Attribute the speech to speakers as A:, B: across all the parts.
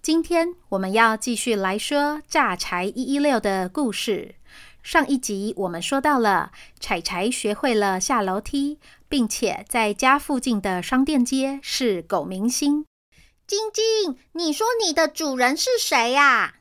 A: 今天我们要继续来说炸柴一一六的故事。上一集我们说到了柴柴学会了下楼梯，并且在家附近的商店街是狗明星。
B: 晶晶，你说你的主人是谁呀？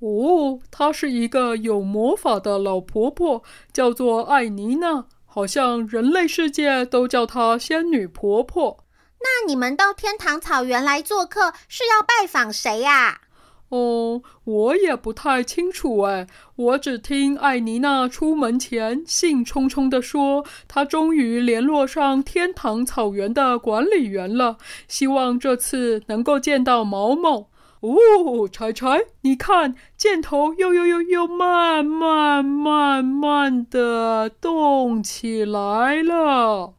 C: 哦，她是一个有魔法的老婆婆，叫做艾妮娜，好像人类世界都叫她仙女婆婆。
B: 那你们到天堂草原来做客是要拜访谁呀？
C: 哦，我也不太清楚哎。我只听艾妮娜出门前兴冲冲地说，她终于联络上天堂草原的管理员了，希望这次能够见到毛毛。哦，柴柴，你看，箭头又又又又慢慢慢慢的动起来了。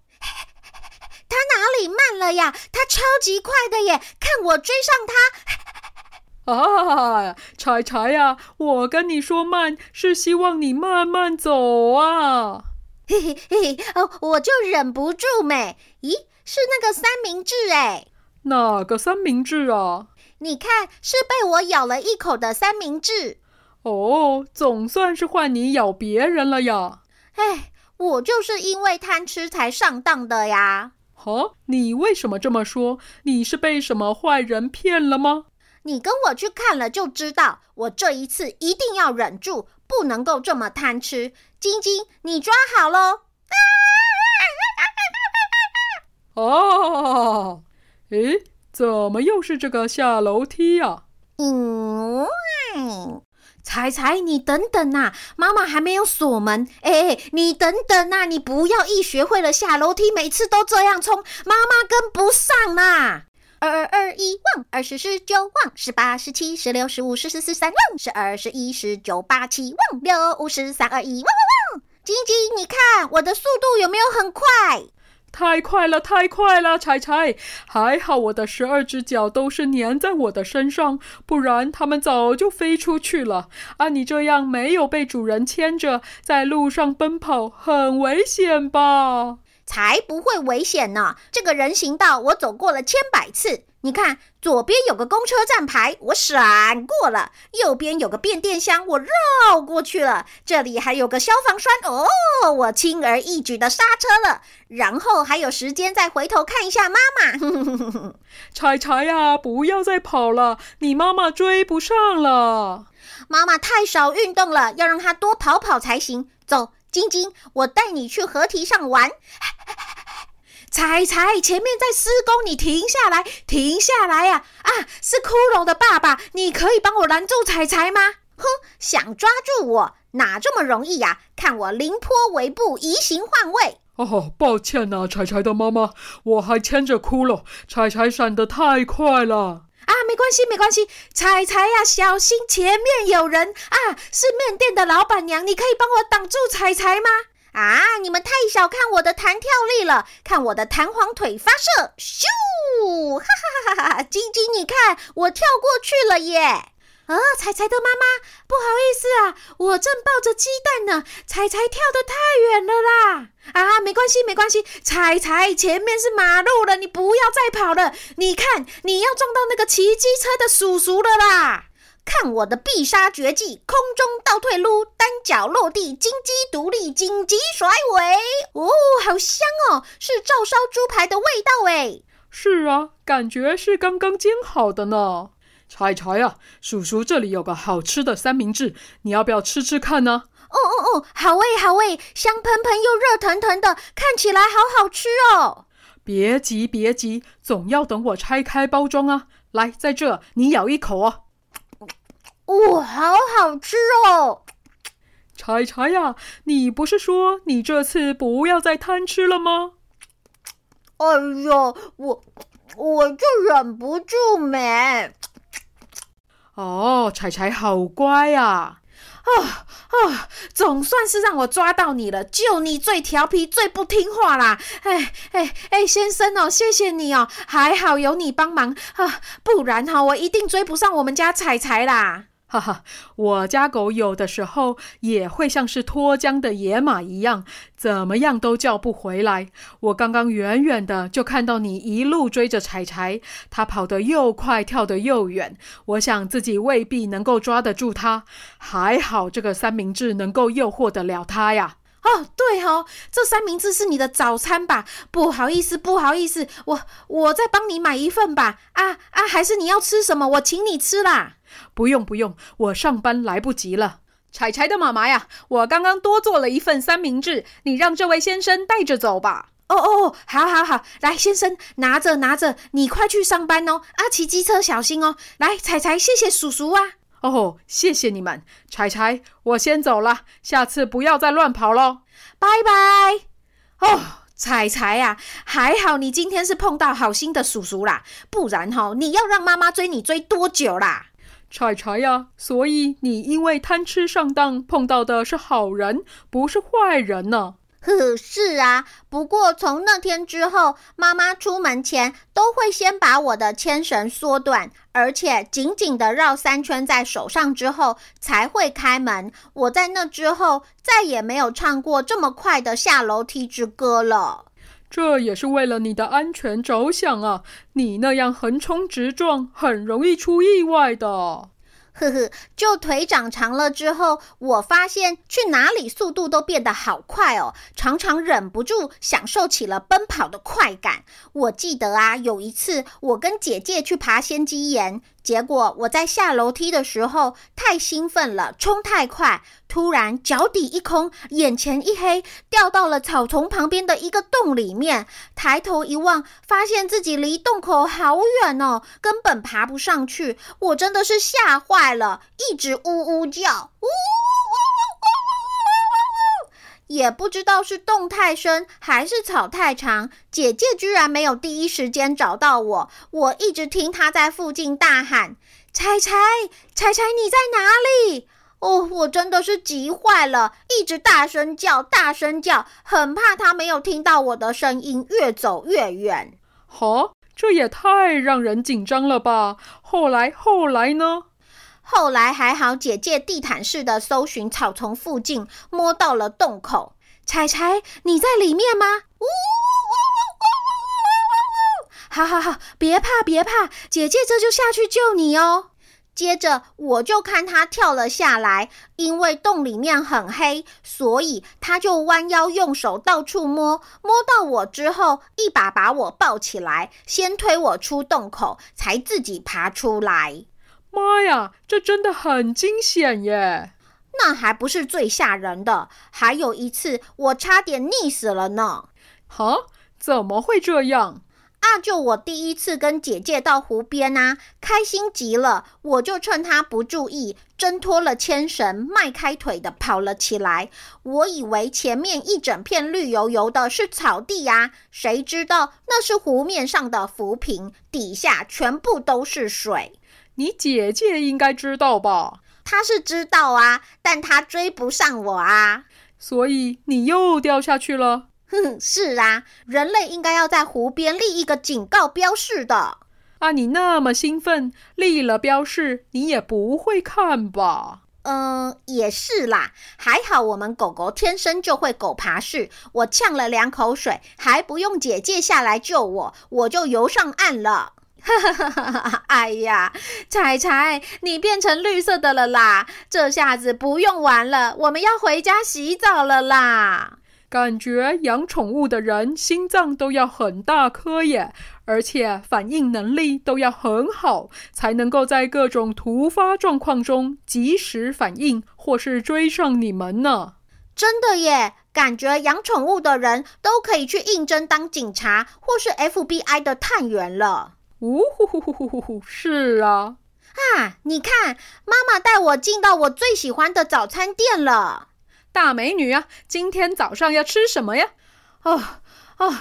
B: 他哪里慢了呀？他超级快的耶！看我追上他！
C: 啊，柴柴呀，我跟你说慢，是希望你慢慢走啊！
B: 嘿嘿嘿嘿，哦，我就忍不住没。咦，是那个三明治哎？
C: 哪个三明治啊？
B: 你看，是被我咬了一口的三明治。
C: 哦，总算是换你咬别人了呀！
B: 哎，我就是因为贪吃才上当的呀！
C: 哦，你为什么这么说？你是被什么坏人骗了吗？
B: 你跟我去看了就知道。我这一次一定要忍住，不能够这么贪吃。晶晶，你抓好喽！
C: 哦，诶，怎么又是这个下楼梯呀？
B: 嗯。彩彩，你等等呐、啊，妈妈还没有锁门。哎，你等等呐、啊，你不要一学会了下楼梯，每次都这样冲，妈妈跟不上呐。二二二一旺，二十十九旺，十八十七十六十五十四十三旺，十二十一十九八七旺，六五十三二一旺旺旺。晶晶，你看我的速度有没有很快？
C: 太快了，太快了，柴柴！还好我的十二只脚都是粘在我的身上，不然它们早就飞出去了。按你这样没有被主人牵着在路上奔跑，很危险吧？
B: 才不会危险呢！这个人行道我走过了千百次。你看，左边有个公车站牌，我闪过了；右边有个变电箱，我绕过去了；这里还有个消防栓，哦，我轻而易举的刹车了。然后还有时间再回头看一下妈妈。
C: 柴柴呀，不要再跑了，你妈妈追不上了。
B: 妈妈太少运动了，要让她多跑跑才行。走，晶晶，我带你去河堤上玩。柴柴，前面在施工，你停下来，停下来呀！啊，啊，是骷髅的爸爸，你可以帮我拦住彩彩吗？哼，想抓住我，哪这么容易呀？看我凌波微步，移形换位。
C: 哦，抱歉呐，彩彩的妈妈，我还牵着骷髅，彩彩闪得太快了。
B: 啊，没关系，没关系，彩彩呀，小心前面有人啊！是面店的老板娘，你可以帮我挡住彩彩吗？啊！你们太小看我的弹跳力了，看我的弹簧腿发射，咻！哈哈哈哈哈！晶晶，你看我跳过去了耶！啊，彩彩的妈妈，不好意思啊，我正抱着鸡蛋呢，彩彩跳得太远了啦！啊，没关系，没关系，彩彩前面是马路了，你不要再跑了。你看，你要撞到那个骑机车的叔叔了啦！看我的必杀绝技：空中倒退噜，单脚落地，金鸡独立，紧急甩尾。哦，好香哦，是照烧猪排的味道哎。
C: 是啊，感觉是刚刚煎好的呢。柴柴啊，叔叔这里有个好吃的三明治，你要不要吃吃看呢？
B: 哦哦哦，好味好味，香喷喷又热腾腾的，看起来好好吃哦。
C: 别急别急，总要等我拆开包装啊。来，在这，你咬一口哦。
B: 哇，好好吃哦！
C: 柴柴呀，你不是说你这次不要再贪吃了吗？
B: 哎呦，我我就忍不住没。
C: 哦，柴柴好乖呀！
B: 啊啊，总算是让我抓到你了，就你最调皮、最不听话啦！哎哎哎，先生哦，谢谢你哦，还好有你帮忙啊，不然哈，我一定追不上我们家彩彩啦。
C: 哈哈，我家狗有的时候也会像是脱缰的野马一样，怎么样都叫不回来。我刚刚远远的就看到你一路追着柴柴，它跑得又快，跳得又远。我想自己未必能够抓得住它，还好这个三明治能够诱惑得了它呀。
B: 哦，对哦，这三明治是你的早餐吧？不好意思，不好意思，我我再帮你买一份吧。啊啊，还是你要吃什么？我请你吃啦。
C: 不用不用，我上班来不及了。柴柴的妈妈呀，我刚刚多做了一份三明治，你让这位先生带着走吧。
B: 哦哦哦，好好好，来，先生拿着拿着，你快去上班哦。啊，骑机车小心哦。来，彩彩，谢谢叔叔啊。
C: 哦，谢谢你们，柴柴，我先走了，下次不要再乱跑喽。
B: 拜拜。哦，柴柴呀，还好你今天是碰到好心的叔叔啦，不然哈，你要让妈妈追你追多久啦？
C: 柴柴呀，所以你因为贪吃上当，碰到的是好人，不是坏人呢。
B: 呵，是啊。不过从那天之后，妈妈出门前都会先把我的牵绳缩短，而且紧紧地绕三圈在手上之后才会开门。我在那之后再也没有唱过这么快的下楼梯之歌了。
C: 这也是为了你的安全着想啊！你那样横冲直撞，很容易出意外的。
B: 呵呵，就腿长长了之后，我发现去哪里速度都变得好快哦，常常忍不住享受起了奔跑的快感。我记得啊，有一次我跟姐姐去爬仙鸡岩。结果我在下楼梯的时候太兴奋了冲太快突然脚底一空眼前一黑掉到了草丛旁边的一个洞里面抬头一望发现自己离洞口好远哦根本爬不上去我真的是吓坏了一直呜呜叫呜也不知道是洞太深还是草太长，姐姐居然没有第一时间找到我。我一直听她在附近大喊：“柴柴，柴柴，你在哪里？”哦，我真的是急坏了，一直大声叫，大声叫，很怕她没有听到我的声音，越走越远。
C: 哈，这也太让人紧张了吧？后来，后来呢？
B: 后来还好，姐姐地毯式的搜寻草丛附近，摸到了洞口。彩彩，你在里面吗？呜呜呜呜呜呜呜呜！好好好，别怕别怕，姐姐这就下去救你哦。接着我就看她跳了下来，因为洞里面很黑，所以她就弯腰用手到处摸，摸到我之后，一把把我抱起来，先推我出洞口，才自己爬出来。
C: 妈呀，这真的很惊险耶！
B: 那还不是最吓人的，还有一次我差点溺死了呢。
C: 哈？怎么会这样？
B: 啊，就我第一次跟姐姐到湖边啊，开心极了，我就趁她不注意，挣脱了牵绳，迈开腿的跑了起来。我以为前面一整片绿油油的是草地啊，谁知道那是湖面上的浮萍，底下全部都是水。
C: 你姐姐应该知道吧？
B: 她是知道啊，但她追不上我啊，
C: 所以你又掉下去了。
B: 哼，是啊，人类应该要在湖边立一个警告标示的。
C: 啊，你那么兴奋，立了标示，你也不会看吧？
B: 嗯，也是啦。还好我们狗狗天生就会狗爬式，我呛了两口水，还不用姐姐下来救我，我就游上岸了。哈哈哈哈哈！哎呀，彩彩，你变成绿色的了啦！这下子不用玩了，我们要回家洗澡了啦！
C: 感觉养宠物的人心脏都要很大颗耶，而且反应能力都要很好，才能够在各种突发状况中及时反应或是追上你们呢。
B: 真的耶，感觉养宠物的人都可以去应征当警察或是 FBI 的探员了。
C: 呜呼呼呼呼呼呼，是啊。
B: 啊，你看，妈妈带我进到我最喜欢的早餐店了。
A: 大美女啊，今天早上要吃什么呀？
B: 哦哦，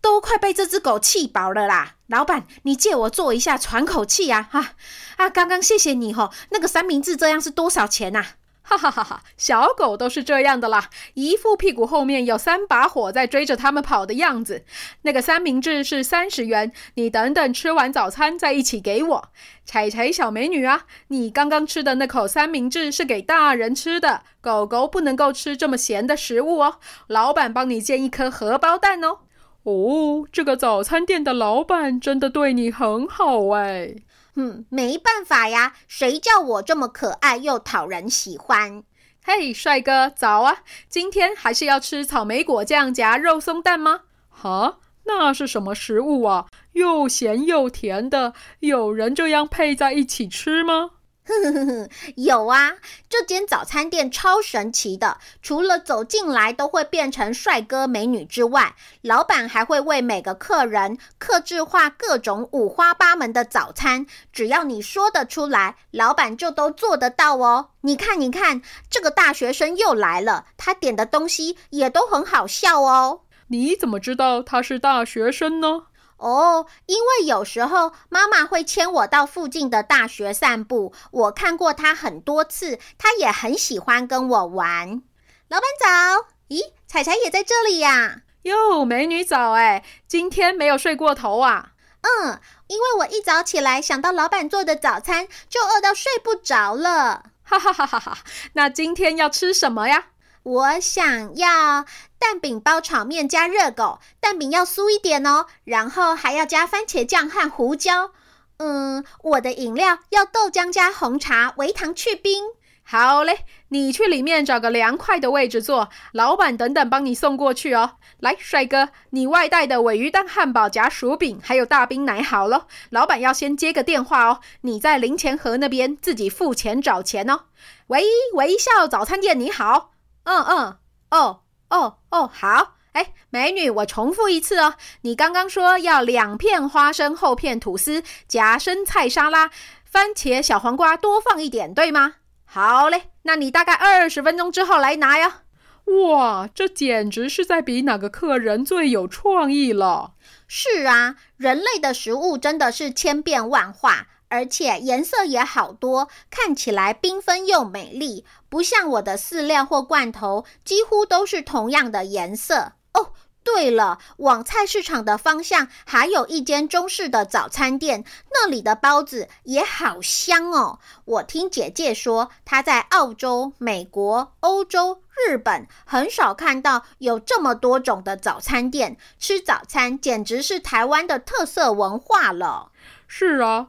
B: 都快被这只狗气饱了啦！老板，你借我坐一下，喘口气呀！啊啊，刚刚谢谢你吼，那个三明治这样是多少钱呐？
A: 哈哈哈哈！小狗都是这样的啦，一副屁股后面有三把火在追着他们跑的样子。那个三明治是三十元，你等等吃完早餐再一起给我。柴柴小美女啊，你刚刚吃的那口三明治是给大人吃的，狗狗不能够吃这么咸的食物哦。老板帮你煎一颗荷包蛋哦。
C: 哦，这个早餐店的老板真的对你很好哎。
B: 嗯，没办法呀，谁叫我这么可爱又讨人喜欢？
A: 嘿，帅哥，早啊！今天还是要吃草莓果酱夹肉松蛋吗？
C: 哈，那是什么食物啊？又咸又甜的，有人这样配在一起吃吗？
B: 呵呵呵呵，有啊，这间早餐店超神奇的，除了走进来都会变成帅哥美女之外，老板还会为每个客人客制化各种五花八门的早餐，只要你说得出来，老板就都做得到哦。你看，你看，这个大学生又来了，他点的东西也都很好笑哦。
C: 你怎么知道他是大学生呢？
B: 哦，因为有时候妈妈会牵我到附近的大学散步，我看过她很多次，她也很喜欢跟我玩。老板早，咦，彩彩也在这里呀？
A: 哟，美女早哎，今天没有睡过头啊？
B: 嗯，因为我一早起来想到老板做的早餐，就饿到睡不着了。
A: 哈哈哈哈哈！那今天要吃什么呀？
B: 我想要蛋饼包炒面加热狗，蛋饼要酥一点哦，然后还要加番茄酱和胡椒。嗯，我的饮料要豆浆加红茶，微糖去冰。
A: 好嘞，你去里面找个凉快的位置坐，老板等等帮你送过去哦。来，帅哥，你外带的鮪鱼蛋汉堡夹薯饼还有大冰奶好了，老板要先接个电话哦，你在零钱盒那边自己付钱找钱哦。喂，微笑早餐店你好。嗯嗯，哦哦哦，好，哎，美女，我重复一次哦，你刚刚说要两片花生，厚片吐司，夹生菜沙拉，番茄小黄瓜多放一点，对吗？好嘞，那你大概二十分钟之后来拿哟。
C: 哇，这简直是在比哪个客人最有创意了。
B: 是啊，人类的食物真的是千变万化。而且颜色也好多，看起来缤纷又美丽，不像我的饲料或罐头，几乎都是同样的颜色。哦，对了，往菜市场的方向还有一间中式的早餐店，那里的包子也好香哦。我听姐姐说，她在澳洲、美国、欧洲、日本很少看到有这么多种的早餐店，吃早餐简直是台湾的特色文化了。
C: 是啊。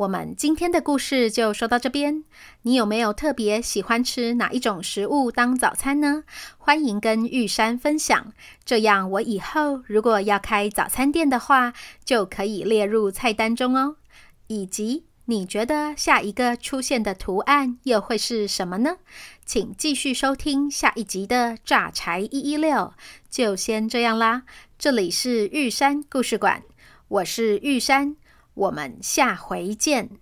C: 我
A: 们今天的故事就说到这边。你有没有特别喜欢吃哪一种食物当早餐呢？欢迎跟玉山分享，这样我以后如果要开早餐店的话，就可以列入菜单中哦。以及你觉得下一个出现的图案又会是什么呢？请继续收听下一集的榨柴一一六。就先这样啦，这里是玉山故事馆，我是玉山。我们下回见。